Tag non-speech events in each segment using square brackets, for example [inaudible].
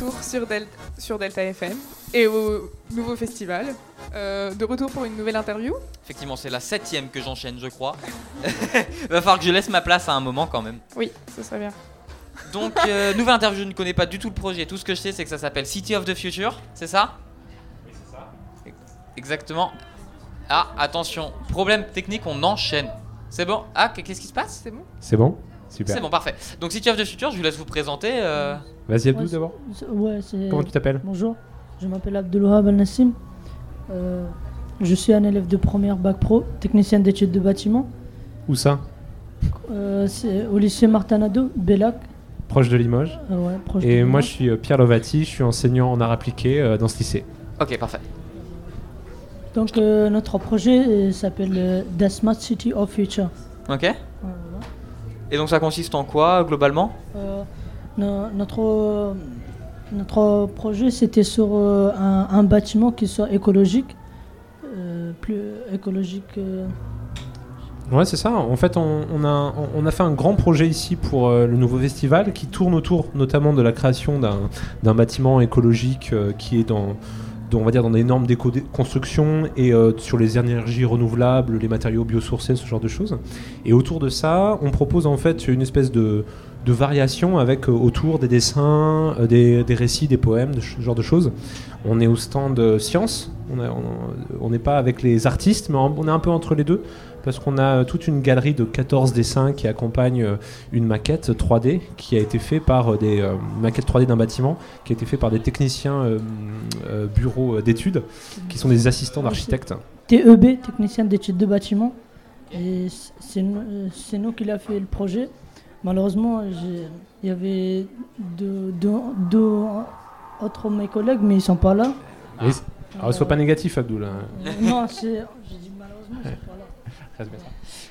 retour sur, Del- sur Delta FM et au nouveau festival. Euh, de retour pour une nouvelle interview. Effectivement, c'est la septième que j'enchaîne, je crois. [laughs] Va falloir que je laisse ma place à un moment quand même. Oui, ce serait bien. Donc, euh, [laughs] nouvelle interview, je ne connais pas du tout le projet. Tout ce que je sais, c'est que ça s'appelle City of the Future, c'est ça? Oui, c'est ça. Exactement. Ah, attention, problème technique, on enchaîne. C'est bon? Ah, qu'est-ce qui se passe? C'est bon? C'est bon? Super. C'est bon, parfait. Donc, City of the Future, je vous laisse vous présenter. euh, Vas-y Abdou Ouais, d'abord. Ouais. Comment tu t'appelles? Bonjour, je m'appelle Abdelwahab Al Nassim. Euh, je suis un élève de première bac pro, technicien d'études de bâtiment. Où ça? Euh, c'est au lycée Martanado, Bellac. Proche de Limoges. Euh, ouais, proche Et de moi Limoges. je suis Pierre Lovati, je suis enseignant en art appliqué euh, dans ce lycée. Ok, parfait. Donc euh, notre projet s'appelle euh, The Smart City of Future. Ok. Et donc, ça consiste en quoi, globalement? Euh, no- notre, notre projet c'était sur euh, un, bâtiment qui soit écologique, euh, plus écologique. euh, Ouais, c'est ça. En fait, on, a, on a fait un grand projet ici pour le nouveau festival qui tourne autour notamment de la création d'un bâtiment écologique qui est dans, on va dire, dans des normes d'éco-construction et sur les énergies renouvelables, les matériaux biosourcés, ce genre de choses. Et autour de ça, on propose en fait une espèce de, de variation avec euh, autour des dessins, euh, des, récits, des poèmes, ce genre de choses. On est au stand euh, science, on n'est pas avec les artistes, mais on est un peu entre les deux parce qu'on a toute une galerie de 14 dessins qui accompagnent une maquette 3D qui a été fait par des maquettes 3D d'un bâtiment qui a été fait par des techniciens bureaux d'études qui sont des assistants d'architectes. TEB, technicien d'études de bâtiment. C'est nous qui l'a fait le projet. Malheureusement, j'ai- il y avait deux, deux, deux autres de mes collègues, mais ils sont pas là. Et c- Alors, sois pas négatif, Abdoul. non, c'est. J'ai dit malheureusement, ils sont pas là. [laughs] Reste bien.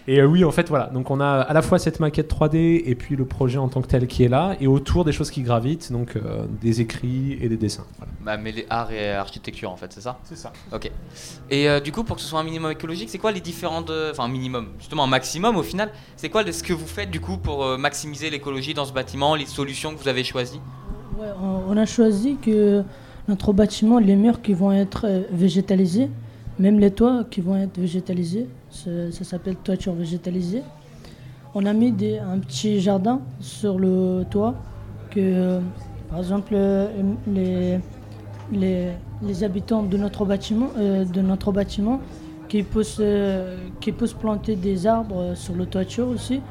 Et euh, oui, en fait, voilà. Donc, on a à la fois cette maquette 3D et puis le projet en tant que tel qui est là, et autour des choses qui gravitent, donc euh, des écrits et des dessins. Voilà. Bah, mêler art et architecture, en fait, c'est ça? C'est ça. Ok. Et euh, du coup, pour que ce soit un minimum écologique, c'est quoi les différentes. Enfin, un minimum, justement, un maximum au final C'est quoi ce que vous faites du coup pour maximiser l'écologie dans ce bâtiment, les solutions que vous avez choisies? Ouais, on, on a choisi que notre bâtiment, les murs qui vont être végétalisés, même les toits qui vont être végétalisés, ça, ça s'appelle toiture végétalisée. On a mis des, un petit jardin sur le toit que, euh, par exemple, euh, les, les, les habitants de notre bâtiment, euh, de notre bâtiment qui, poussent, euh, qui poussent planter des arbres sur le toiture aussi,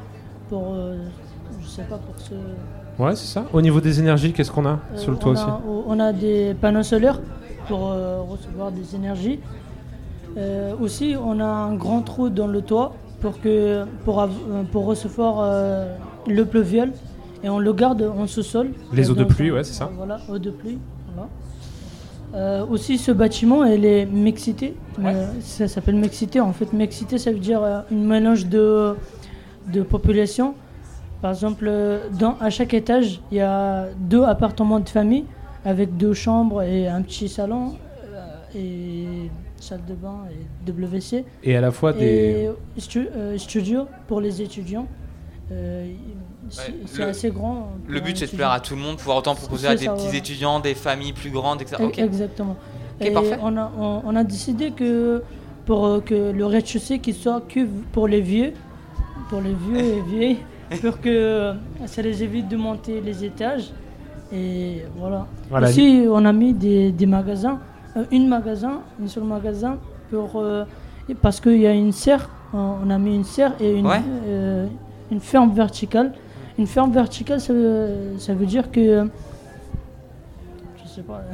pour, euh, je sais pas, pour se... Ouais, c'est ça. Au niveau des énergies, qu'est-ce qu'on a sur le toit on aussi? on a des panneaux solaires pour recevoir des énergies. Euh, aussi, on a un grand trou dans le toit pour, que, pour, euh, pour recevoir euh, le pluvial et on le garde en sous-sol. Les eaux de pluie, ouais, c'est ça. Voilà, eau de pluie. voilà. Euh, aussi, ce bâtiment, elle est mixité. Ça s'appelle mixité. En fait, mixité, ça veut dire une mélange de, de population. Par exemple, dans, à chaque étage, il y a deux appartements de famille avec deux chambres et un petit salon et salle de bain et WC. Et à la fois des. Et stu- euh, studio pour les étudiants. Euh, c'est Ouais, c'est le- assez grand. Le but c'est de plaire à tout le monde, pouvoir autant proposer à des ça, petits étudiants, des familles plus grandes, etc. E-. Exactement. Et on a, on, on a décidé que pour euh, que le rez-de-chaussée qui soit que pour les vieux, pour les vieux et vieilles, [laughs] pour que euh, ça les évite de monter les étages. Et voilà. Voilà, Aussi, on a mis des, des magasins, euh, une magasin, une seule magasin pour euh, parce qu'il y a une serre. On a mis une serre et une, Ouais. euh, une ferme verticale. Une ferme verticale, ça veut, ça veut dire que je sais pas. [laughs]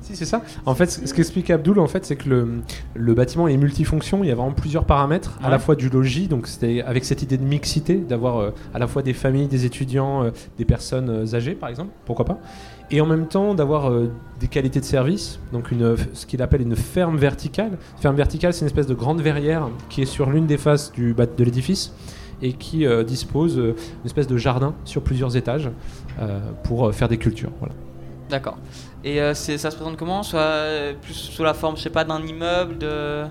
Si, c'est ça. En fait, ce qu'explique Abdoul, en fait, c'est que le, le bâtiment est multifonction. Il y a vraiment plusieurs paramètres. À la fois du logis, donc c'était avec cette idée de mixité, d'avoir euh, à la fois des familles, des étudiants, euh, des personnes euh, âgées, par exemple, pourquoi pas. Et en même temps, d'avoir euh, des qualités de service, donc une, ce qu'il appelle une ferme verticale. Ferme verticale, c'est une espèce de grande verrière qui est sur l'une des faces de l'édifice et qui euh, dispose euh, d'une espèce de jardin sur plusieurs étages euh, pour euh, faire des cultures. Voilà. D'accord. Et euh, ça se présente comment? Soit euh, plus sous la forme, je sais pas, d'un immeuble, de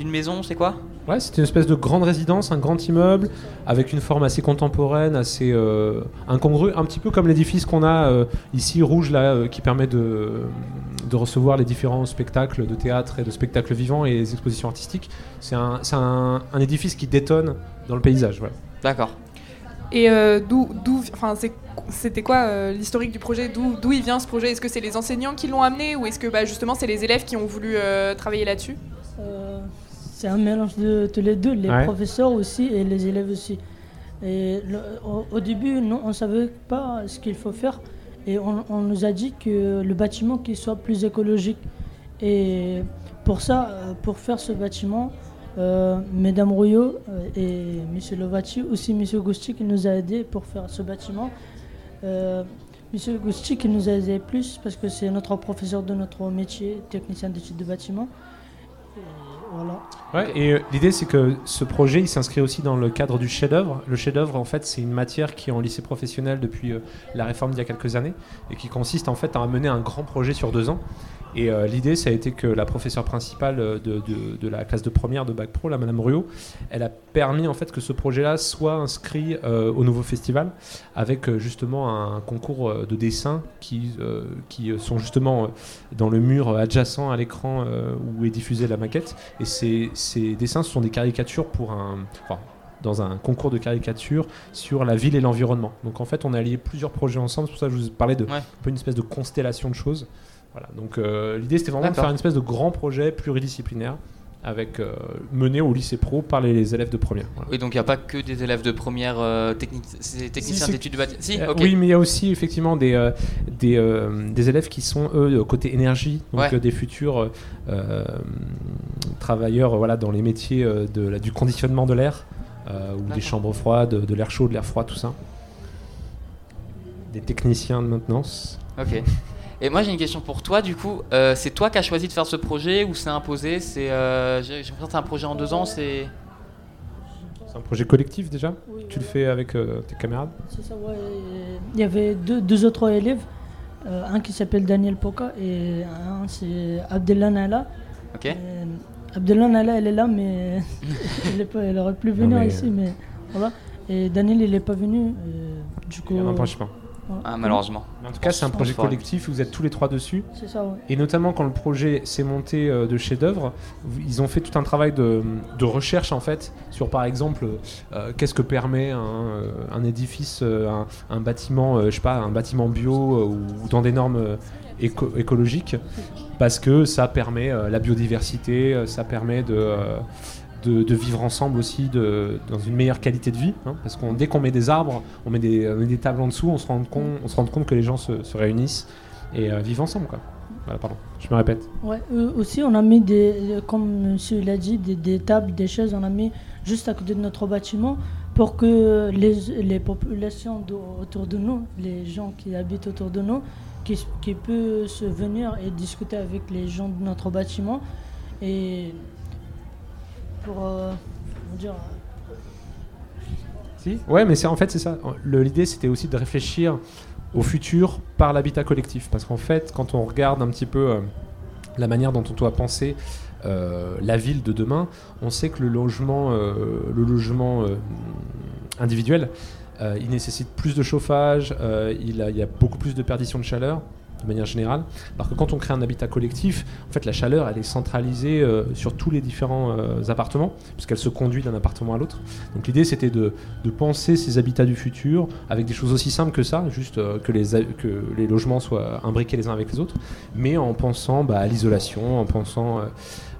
d'une maison C'est quoi? Ouais, c'était une espèce de grande résidence, un grand immeuble, avec une forme assez contemporaine, assez euh, incongrue, un petit peu comme l'édifice qu'on a euh, ici, rouge, là, euh, qui permet de, de recevoir les différents spectacles de théâtre et de spectacles vivants et les expositions artistiques. C'est un, c'est un- un édifice qui détonne dans le paysage. ouais. D'accord. Et euh, d'où, d'où, enfin, c'est- c'était quoi euh, l'historique du projet? D'où, d'où il vient ce projet? Est-ce que c'est les enseignants qui l'ont amené ou est-ce que bah, justement c'est les élèves qui ont voulu euh, travailler là-dessus? Euh, c'est un mélange de tous les deux, les Ouais. professeurs aussi et les élèves aussi. Et le- au, au début, on ne savait pas ce qu'il faut faire et on, on nous a dit que le bâtiment qu'il soit plus écologique. Et pour ça, euh, pour faire ce bâtiment, euh, Mesdames Rouillot euh, et M. Lovati, aussi M. Gusti qui nous a aidés pour faire ce bâtiment. Euh, M. Gusti qui nous a aidés plus parce que c'est notre professeur de notre métier, technicien d'études de bâtiment. Et euh, l'idée c'est que ce projet il s'inscrit aussi dans le cadre du chef-d'œuvre. Le chef-d'œuvre en fait c'est une matière qui est en lycée professionnel depuis euh, la réforme d'il y a quelques années et qui consiste en fait à mener un grand projet sur deux ans. Et euh, l'idée ça a été que la professeure principale de, la classe de première de Bac Pro, la Madame Ruot, elle a permis en fait que ce projet-là soit inscrit au nouveau festival avec justement un concours de dessin qui, qui sont justement dans le mur adjacent à l'écran où est diffusée la maquette. Et ces, ces dessins, ce sont des caricatures pour un. enfin, dans un concours de caricature sur la ville et l'environnement. Donc en fait, on a lié plusieurs projets ensemble. C'est pour ça que je vous parlais de Ouais. un peu une espèce de constellation de choses. Voilà. Donc euh, l'idée, c'était vraiment de faire une espèce de grand projet pluridisciplinaire avec euh, mené au lycée pro par les élèves de première. Voilà. Oui, donc il n'y a pas que des élèves de première euh, technique, techniciens d'études du bâtiment. Si, Euh. Oui, mais il y a aussi effectivement des, euh, des, des élèves qui sont, eux, côté énergie, donc Ouais. des futurs travailleurs voilà, dans les métiers euh, de, la- du conditionnement de l'air, euh, ou des chambres froides, de l'air chaud, de l'air froid, tout ça. Des techniciens de maintenance. Ok. Et moi j'ai une question pour toi du coup. Euh, c'est toi qui as choisi de faire ce projet ou c'est imposé? C'est euh, j'ai l'impression que c'est un projet en deux ans. C'est C'est un projet collectif déjà? Oui, Tu le fais avec euh, tes camarades? C'est ça, ouais. Il y avait deux, deux autres élèves, euh, un qui s'appelle Daniel Poca et un c'est Abdellah Nala. ok. Abdellah Nala, elle est là, mais [laughs] elle, est pas, elle aurait pu venir mais- ici, mais voilà. Et Daniel, il n'est pas venu. euh, du coup, Il y a un empêchement. Ouais. Ah, malheureusement. Mais en tout cas, c'est un projet collectif, vous êtes tous les trois dessus. C'est ça, ouais. Et notamment quand le projet s'est monté euh, de chef-d'œuvre, ils ont fait tout un travail de, de recherche en fait sur par exemple euh, qu'est-ce que permet un, euh, un édifice, euh, un, un bâtiment, euh, je sais pas, un bâtiment bio euh, ou dans des normes euh, éco- écologiques, parce que ça permet euh, la biodiversité, ça permet de, euh, de, vivre ensemble aussi de, dans une meilleure qualité de vie, hein, parce qu'on dès qu'on met des arbres, on met des, des tables en dessous, on se rend compte, on se rend compte que les gens se, se réunissent et euh, vivent ensemble quoi. Pardon, je me répète. Ouais, euh, aussi, on a mis, des, comme monsieur l'a dit, des, des tables, des chaises, on a mis juste à côté de notre bâtiment pour que les, les populations autour de nous, les gens qui habitent autour de nous, qui, qui peuvent se venir et discuter avec les gens de notre bâtiment. Et pour euh, dire, Si. Ouais, mais c'est en fait c'est ça. L'idée c'était aussi de réfléchir au futur par l'habitat collectif, parce qu'en fait, quand on regarde un petit peu euh, la manière dont on doit penser euh, la ville de demain, on sait que le logement, euh, le logement euh, individuel, euh, il nécessite plus de chauffage, euh, il, a- il y a beaucoup plus de perdition de chaleur de manière générale. Alors que quand on crée un habitat collectif, en fait, la chaleur, elle est centralisée euh, sur tous les différents euh, appartements, puisqu'elle se conduit d'un appartement à l'autre. Donc l'idée, c'était de, penser ces habitats du futur avec des choses aussi simples que ça, juste euh, que, les, logements soient imbriqués les uns avec les autres, mais en pensant bah, à l'isolation, en pensant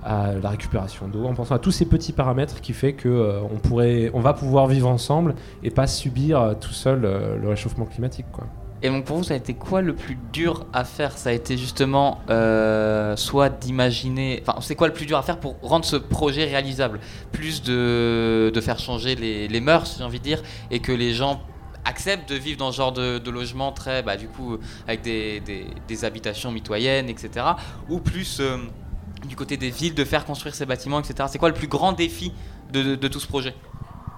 à la récupération d'eau, en pensant à tous ces petits paramètres qui fait que on pourrait, on va pouvoir vivre ensemble et pas subir tout seul le réchauffement climatique, quoi. Et donc pour vous, ça a été quoi le plus dur à faire? Ça a été justement euh, soit d'imaginer. Enfin, c'est quoi le plus dur à faire pour rendre ce projet réalisable? Plus de, de faire changer les, les mœurs, j'ai envie de dire, et que les gens acceptent de vivre dans ce genre de, de logement très, bah, du coup, avec des, des, des habitations mitoyennes, etc. Ou plus euh, du côté des villes de faire construire ces bâtiments, etc. C'est quoi le plus grand défi de, de- de tout ce projet?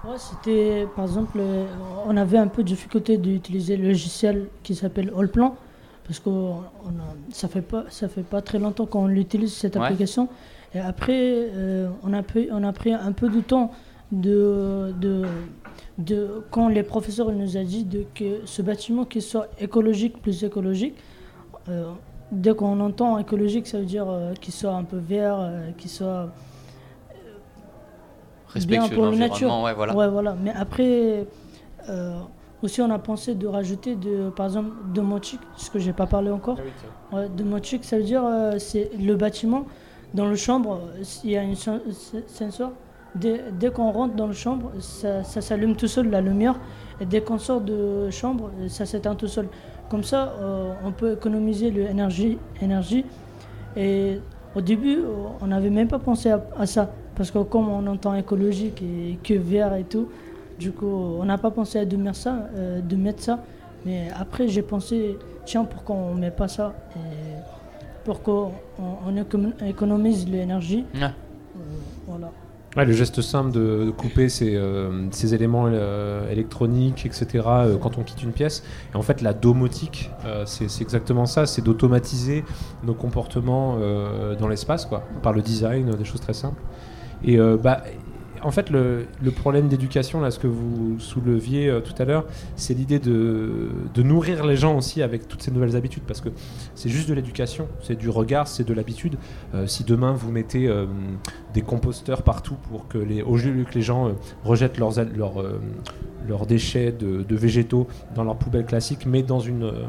Ouais, c'était par exemple, euh, on avait un peu de difficulté d'utiliser le logiciel qui s'appelle Allplan parce que on a- ça fait pas ça fait pas très longtemps qu'on l'utilise cette Ouais. application Et après, euh, on, a pris, on a pris un peu de temps de, de, de quand les professeurs nous ont dit de, que ce bâtiment qui soit écologique plus écologique, euh, dès qu'on entend écologique, ça veut dire euh, qu'il soit un peu vert, qu'il soit bien Respectueux pour de la nature. l'environnement, ouais, voilà. Ouais, voilà. Mais après, euh, aussi, on a pensé de rajouter, de, par exemple, domotique, ce que j'ai pas parlé encore. Ouais, domotique, ça veut dire euh, c'est le bâtiment. Dans le chambre, il y a une sen- se- sensor. Dès, dès qu'on rentre dans le chambre, ça, ça s'allume tout seul, la lumière. Et dès qu'on sort de chambre, ça s'éteint tout seul. Comme ça, euh, on peut économiser l'énergie. Énergie. Et au début, on n'avait même pas pensé à, à ça. Parce que comme on entend écologique et que vert et tout, du coup, on n'a pas pensé à de mettre ça. euh, de mettre ça. Mais après, j'ai pensé, tiens, pourquoi on ne met pas ça et Pour qu'on on économ- économise l'énergie. Euh, voilà. Le geste simple de, couper ces, euh, éléments euh, électroniques, etc., euh, quand on quitte une pièce. Et en fait, la domotique, c'est exactement ça, c'est d'automatiser nos comportements dans l'espace, quoi, par le design, des choses très simples. Et bah, en fait, le, problème d'éducation, là, ce que vous souleviez tout à l'heure, c'est l'idée de, nourrir les gens aussi avec toutes ces nouvelles habitudes, parce que c'est juste de l'éducation, c'est du regard, c'est de l'habitude. Si demain vous mettez des composteurs partout pour que les, au lieu que les gens euh, rejettent leurs, leurs, euh, leurs déchets de, végétaux dans leur poubelle classique, mais dans une, euh,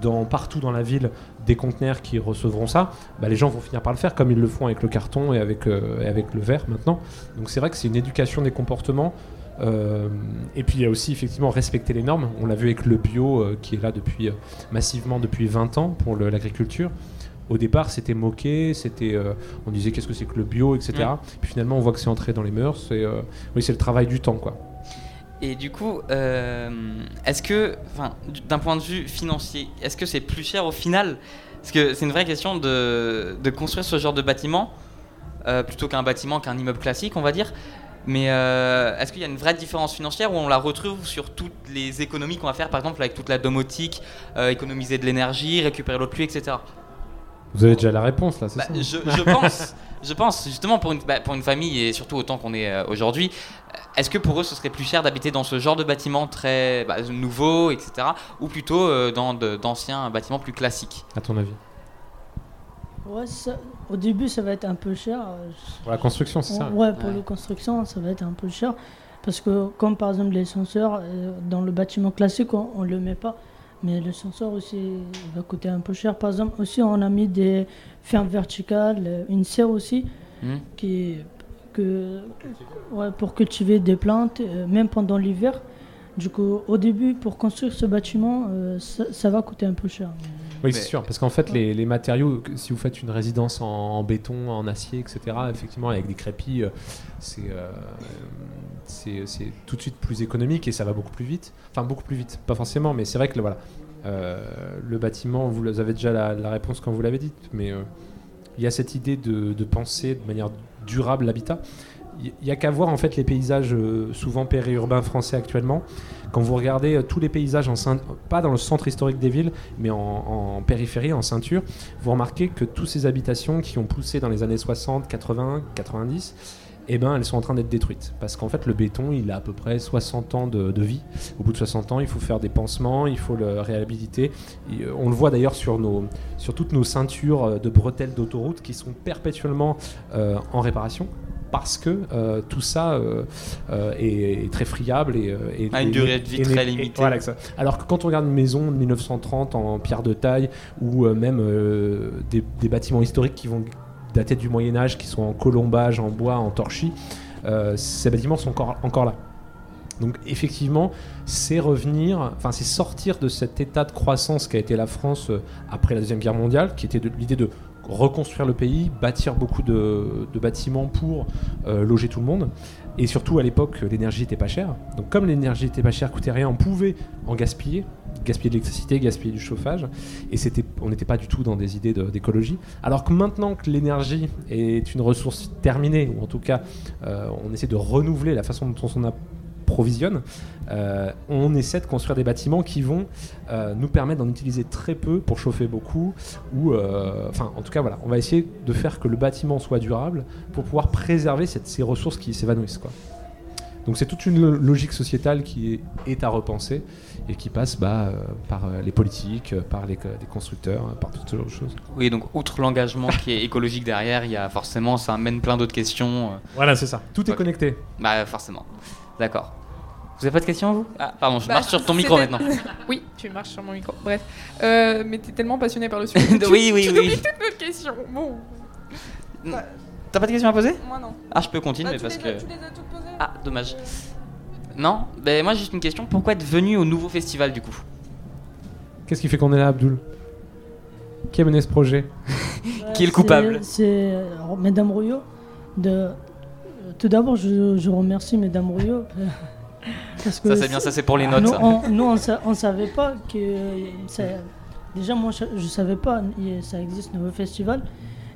dans, partout dans la ville des conteneurs qui recevront ça, bah, les gens vont finir par le faire comme ils le font avec le carton et avec, avec le verre maintenant. Donc c'est vrai que c'est une éducation des comportements. Et puis il y a aussi effectivement respecter les normes. On l'a vu avec le bio qui est là depuis massivement depuis 20 ans pour l'agriculture. Au départ, c'était moqué, c'était, euh, on disait qu'est-ce que c'est que le bio, etc. Mm. Puis finalement, on voit que c'est entré dans les mœurs. Et, euh, oui, c'est le travail du temps, quoi. Et du coup, euh, est-ce que, d'un point de vue financier, est-ce que c'est plus cher au final? Parce que c'est une vraie question de, de construire ce genre de bâtiment euh, plutôt qu'un bâtiment qu'un immeuble classique, on va dire. Mais euh, est-ce qu'il y a une vraie différence financière où on la retrouve sur toutes les économies qu'on va faire, par exemple avec toute la domotique, euh, économiser de l'énergie, récupérer l'eau de pluie, etc. Vous avez déjà la réponse là, c'est Bah, ça je, je pense, je pense justement pour une, bah, pour une famille et surtout autant qu'on est euh, aujourd'hui, euh, est-ce que pour eux ce serait plus cher d'habiter dans ce genre de bâtiment très bah, nouveau, etc. ou plutôt euh, dans d'anciens bâtiments plus classiques? À ton avis? Ouais, ça- au début, ça va être un peu cher. Pour la construction, c'est ça? Ouais, pour Ouais. la construction, ça va être un peu cher. Parce que, comme par exemple euh, dans le bâtiment classique, on ne le met pas. Mais le senseur aussi va coûter un peu cher. Par exemple, aussi, on a mis des fermes verticales, euh, une serre aussi, Hmm. qui, que, ouais, pour cultiver des plantes, euh, même pendant l'hiver. Du coup, au début, pour construire ce bâtiment, euh, ça, ça va coûter un peu cher. Oui, c'est sûr, parce qu'en fait, les, les matériaux, si vous faites une résidence en, en béton, en acier, etc., effectivement, avec des crépis, euh, c'est euh, c'est tout de suite plus économique et ça va beaucoup plus vite. Enfin, beaucoup plus vite, pas forcément, mais c'est vrai que le- voilà, euh, le bâtiment, vous avez déjà la, la réponse quand vous l'avez dit, mais euh, il y a cette idée de, de penser de manière durable l'habitat. Il n'y a qu'à voir en fait les paysages euh, souvent périurbains français actuellement. Quand vous regardez euh, tous les paysages, pas dans le centre historique des villes, mais en, périphérie, en ceinture, vous remarquez que toutes ces habitations qui ont poussé dans les années 60, 80, 90, eh ben, elles sont en train d'être détruites. Parce qu'en fait, le béton, il a à peu près 60 ans de, vie. Au bout de 60 ans, il faut faire des pansements, il faut le réhabiliter. Euh, on le voit d'ailleurs sur, sur toutes nos ceintures de bretelles d'autoroute qui sont perpétuellement en réparation. Parce que euh, tout ça euh, euh, est, est très friable et, et- A une durée de vie très limitée. voilà. Alors que quand on regarde une maison de 1930 en pierre de taille ou même des, des bâtiments historiques qui vont dater du Moyen Âge, qui sont en colombage, en bois, en torchis, ces bâtiments sont encore, encore là. Donc effectivement, c'est revenir, enfin c'est sortir de cet état de croissance qu'a été la France après la Deuxième Guerre mondiale, qui était l'idée de reconstruire le pays, bâtir beaucoup de, bâtiments pour euh, loger tout le monde. Et surtout à l'époque, l'énergie n'était pas chère. Donc comme l'énergie n'était pas chère, coûtait rien, on pouvait en gaspiller, gaspiller de l'électricité, gaspiller du chauffage. Et c'était, on n'était pas du tout dans des idées d'écologie. Alors que maintenant que l'énergie est une ressource terminée, ou en tout cas euh, on essaie de renouveler la façon dont on a provisionne, euh, on essaie de construire des bâtiments qui vont euh, nous permettre d'en utiliser très peu pour chauffer beaucoup, ou euh, enfin en tout cas voilà, on va essayer de faire que le bâtiment soit durable pour pouvoir préserver cette- ces ressources qui s'évanouissent quoi. Donc c'est toute une lo- logique sociétale qui est, à repenser et qui passe bah, par les politiques, par les, les constructeurs, par toutes sortes de choses. Oui, donc outre l'engagement qui est écologique derrière, il y a forcément, ça amène plein d'autres questions. Voilà, c'est ça. Tout est connecté. Bah forcément. D'accord. Vous avez pas de questions vous? Ah pardon, je Bah, marche sur ton micro maintenant. [laughs] Oui, tu marches sur mon micro. Bref. Euh, mais t'es tellement passionné par le sujet. [laughs] tu- oui, oui, tu oui. oublies toutes nos questions. Bon, T'as pas de questions à poser? Moi non. Ah, je peux continuer Bah, tu parce les que. as- tu les as toutes posées Ah, dommage. Non, ben moi juste une question. Pourquoi être venu au nouveau festival du coup? Qu'est-ce qui fait qu'on est là, Abdul Qui a mené ce projet? [laughs] Qui est le coupable? C'est euh, Mesdames Rouillot. De... euh, Tout d'abord, je, je remercie Mesdames Rouillot. euh, Parce que Ça c'est bien, ça c'est pour les notes. nous, ça. on, nous, on, sa- on savait pas que. euh, ça- déjà, moi, je, je savais pas que ça existe, nouveau festival.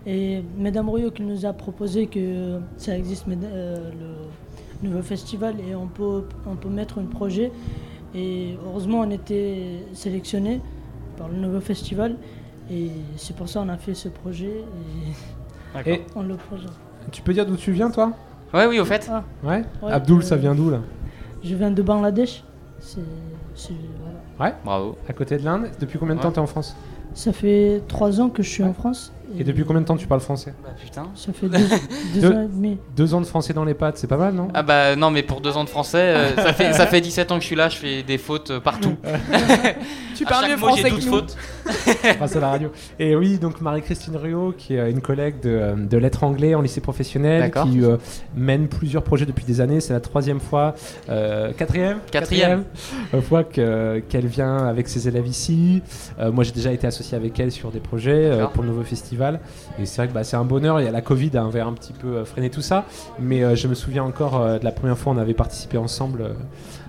Et Mesdames Rouillot qui nous a proposé que ça existe, euh, le nouveau festival, et on peut, on peut mettre un projet. Et heureusement, on était sélectionné par le nouveau festival. Et c'est pour ça qu'on a fait ce projet. Et on le projette. tu peux dire d'où tu viens, toi? Ouais, oui, au fait. Ah, Ouais, Ouais, Abdul, euh, ça vient d'où, là je viens de Bangladesh. C'est, c'est- voilà. Bravo. À côté de l'Inde Depuis combien de temps Ouais. t'es en France? Ça fait trois ans que je suis en France. Et depuis combien de temps tu parles français? Bah putain. Ça fait deux, [laughs] deux Deux- ans et demi. Deux ans de français dans les pattes, c'est pas mal, non? Ah bah non, mais pour deux ans de français, euh, ça, fait, ça fait 17 ans que je suis là, je fais des fautes euh, partout. [laughs] Tu parles mieux français j'ai que 12 nous. fautes. [laughs] grâce à la radio. Et oui, donc Marie-Christine Ruot, qui est une collègue de, euh, de lettres anglais en lycée professionnel, qui euh, mène plusieurs projets depuis des années. C'est la troisième fois, euh, quatrième, Quatrième. euh, fois que- qu'elle vient avec ses élèves ici. Euh, moi, j'ai déjà été associé avec elle sur des projets euh, pour le nouveau festival. Et c'est vrai que bah, c'est un bonheur. Il y a la Covid hein, avait un petit peu euh, freiné tout ça, mais euh, je me souviens encore de la première fois on avait participé ensemble.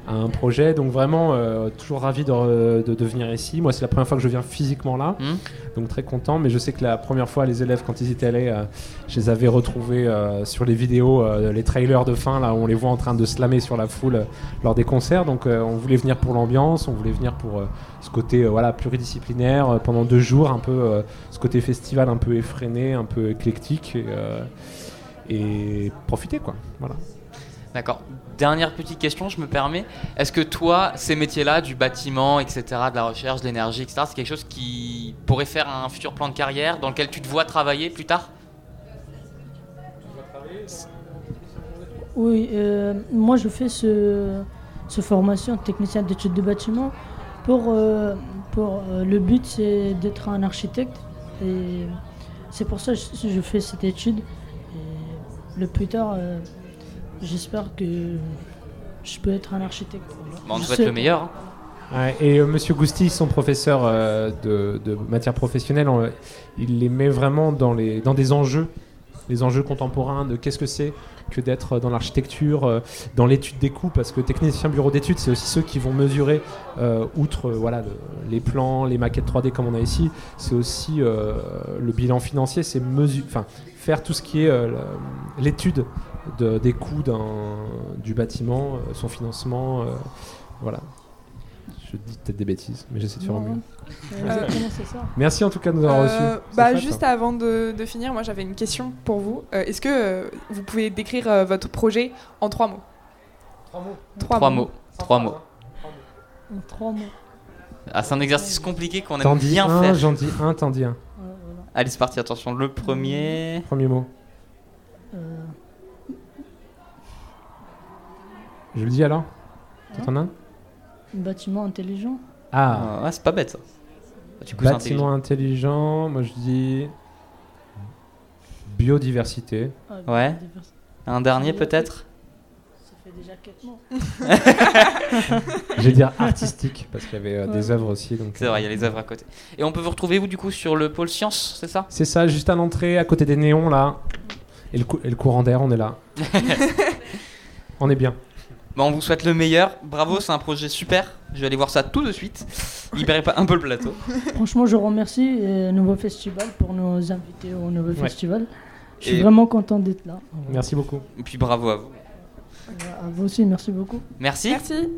À un projet, donc vraiment euh, toujours ravi de, de, de venir ici. Moi, c'est la première fois que je viens physiquement là, Hmm. donc très content. Mais je sais que la première fois, les élèves, quand ils étaient allés, euh, je les avais retrouvés euh, sur les vidéos, les trailers de fin, là où on les voit en train de slammer sur la foule lors des concerts. Donc on voulait venir pour l'ambiance, on voulait venir pour ce côté voilà, pluridisciplinaire, pendant deux jours, un peu ce côté festival un peu effréné, un peu éclectique. Et, et profiter quoi. Voilà. D'accord. Dernière petite question, je me permets. Est-ce que toi, ces métiers-là, du bâtiment, etc., de la recherche, de l'énergie, etc., c'est quelque chose qui pourrait faire un futur plan de carrière dans lequel tu te vois travailler plus tard? Oui, euh, moi je fais ce, formation technicien d'études de bâtiment pour, euh, euh, le but c'est d'être un architecte et c'est pour ça que je, fais cette étude le plus tard j'espère que je peux être un architecte. Bah, On te souhaite le meilleur. Ouais, et euh, Monsieur Gousti, son professeur euh, de, de matière professionnelle, on- il les met vraiment dans, les, dans des enjeux, les enjeux contemporains de qu'est-ce que c'est que d'être dans l'architecture, euh, dans l'étude des coûts, parce que technicien bureau d'études, c'est aussi ceux qui vont mesurer, euh, outre voilà, le- les plans, les maquettes 3D comme on a ici, c'est aussi euh, le bilan financier, c'est faire tout ce qui est euh, l'étude de- des coûts du bâtiment, euh, son financement, euh, voilà. Je dis peut-être des bêtises, mais j'essaie de faire au mieux. ça. Merci en tout cas de nous avoir Euh, reçus. Bah, juste hein. avant de, de finir, moi j'avais une question pour vous. Euh, Est-ce que euh, vous pouvez décrire euh, votre projet en trois mots? Trois, Trois mots. Trois mots. En trois mots. Ah, c'est un exercice compliqué qu'on aime bien un, faire. j'en dis un, t'en dis un. Ouais, voilà. Allez, c'est parti, attention. Le premier. Premier mot. Je le dis alors T'en as un bâtiment intelligent. Ah, Ah, c'est pas bête ça. Du coup, c'est bâtiment intelligent, moi je dis biodiversité. Ah, Ouais. biodiversité. Un dernier peut-être Ça fait déjà quatre mots. [laughs] Je vais dire artistique, parce qu'il y avait euh, des œuvres aussi. donc, C'est vrai, il y a les œuvres à côté. Et on peut vous retrouver où du coup sur le pôle science, c'est ça? C'est ça, juste à l'entrée, à côté des néons là. Et le, cou- et le courant d'air, on est là. [laughs] on est bien. Bah, on vous souhaite le meilleur. Bravo, c'est un projet super. Je vais aller voir ça tout de suite. Libérez pas un peu le plateau. [laughs] Franchement, je remercie euh, Nouveau Festival pour nous inviter au Nouveau Ouais. Festival. Je suis Et- vraiment content d'être là. Merci beaucoup. Et puis bravo à vous. À vous aussi, merci beaucoup. Merci. Merci.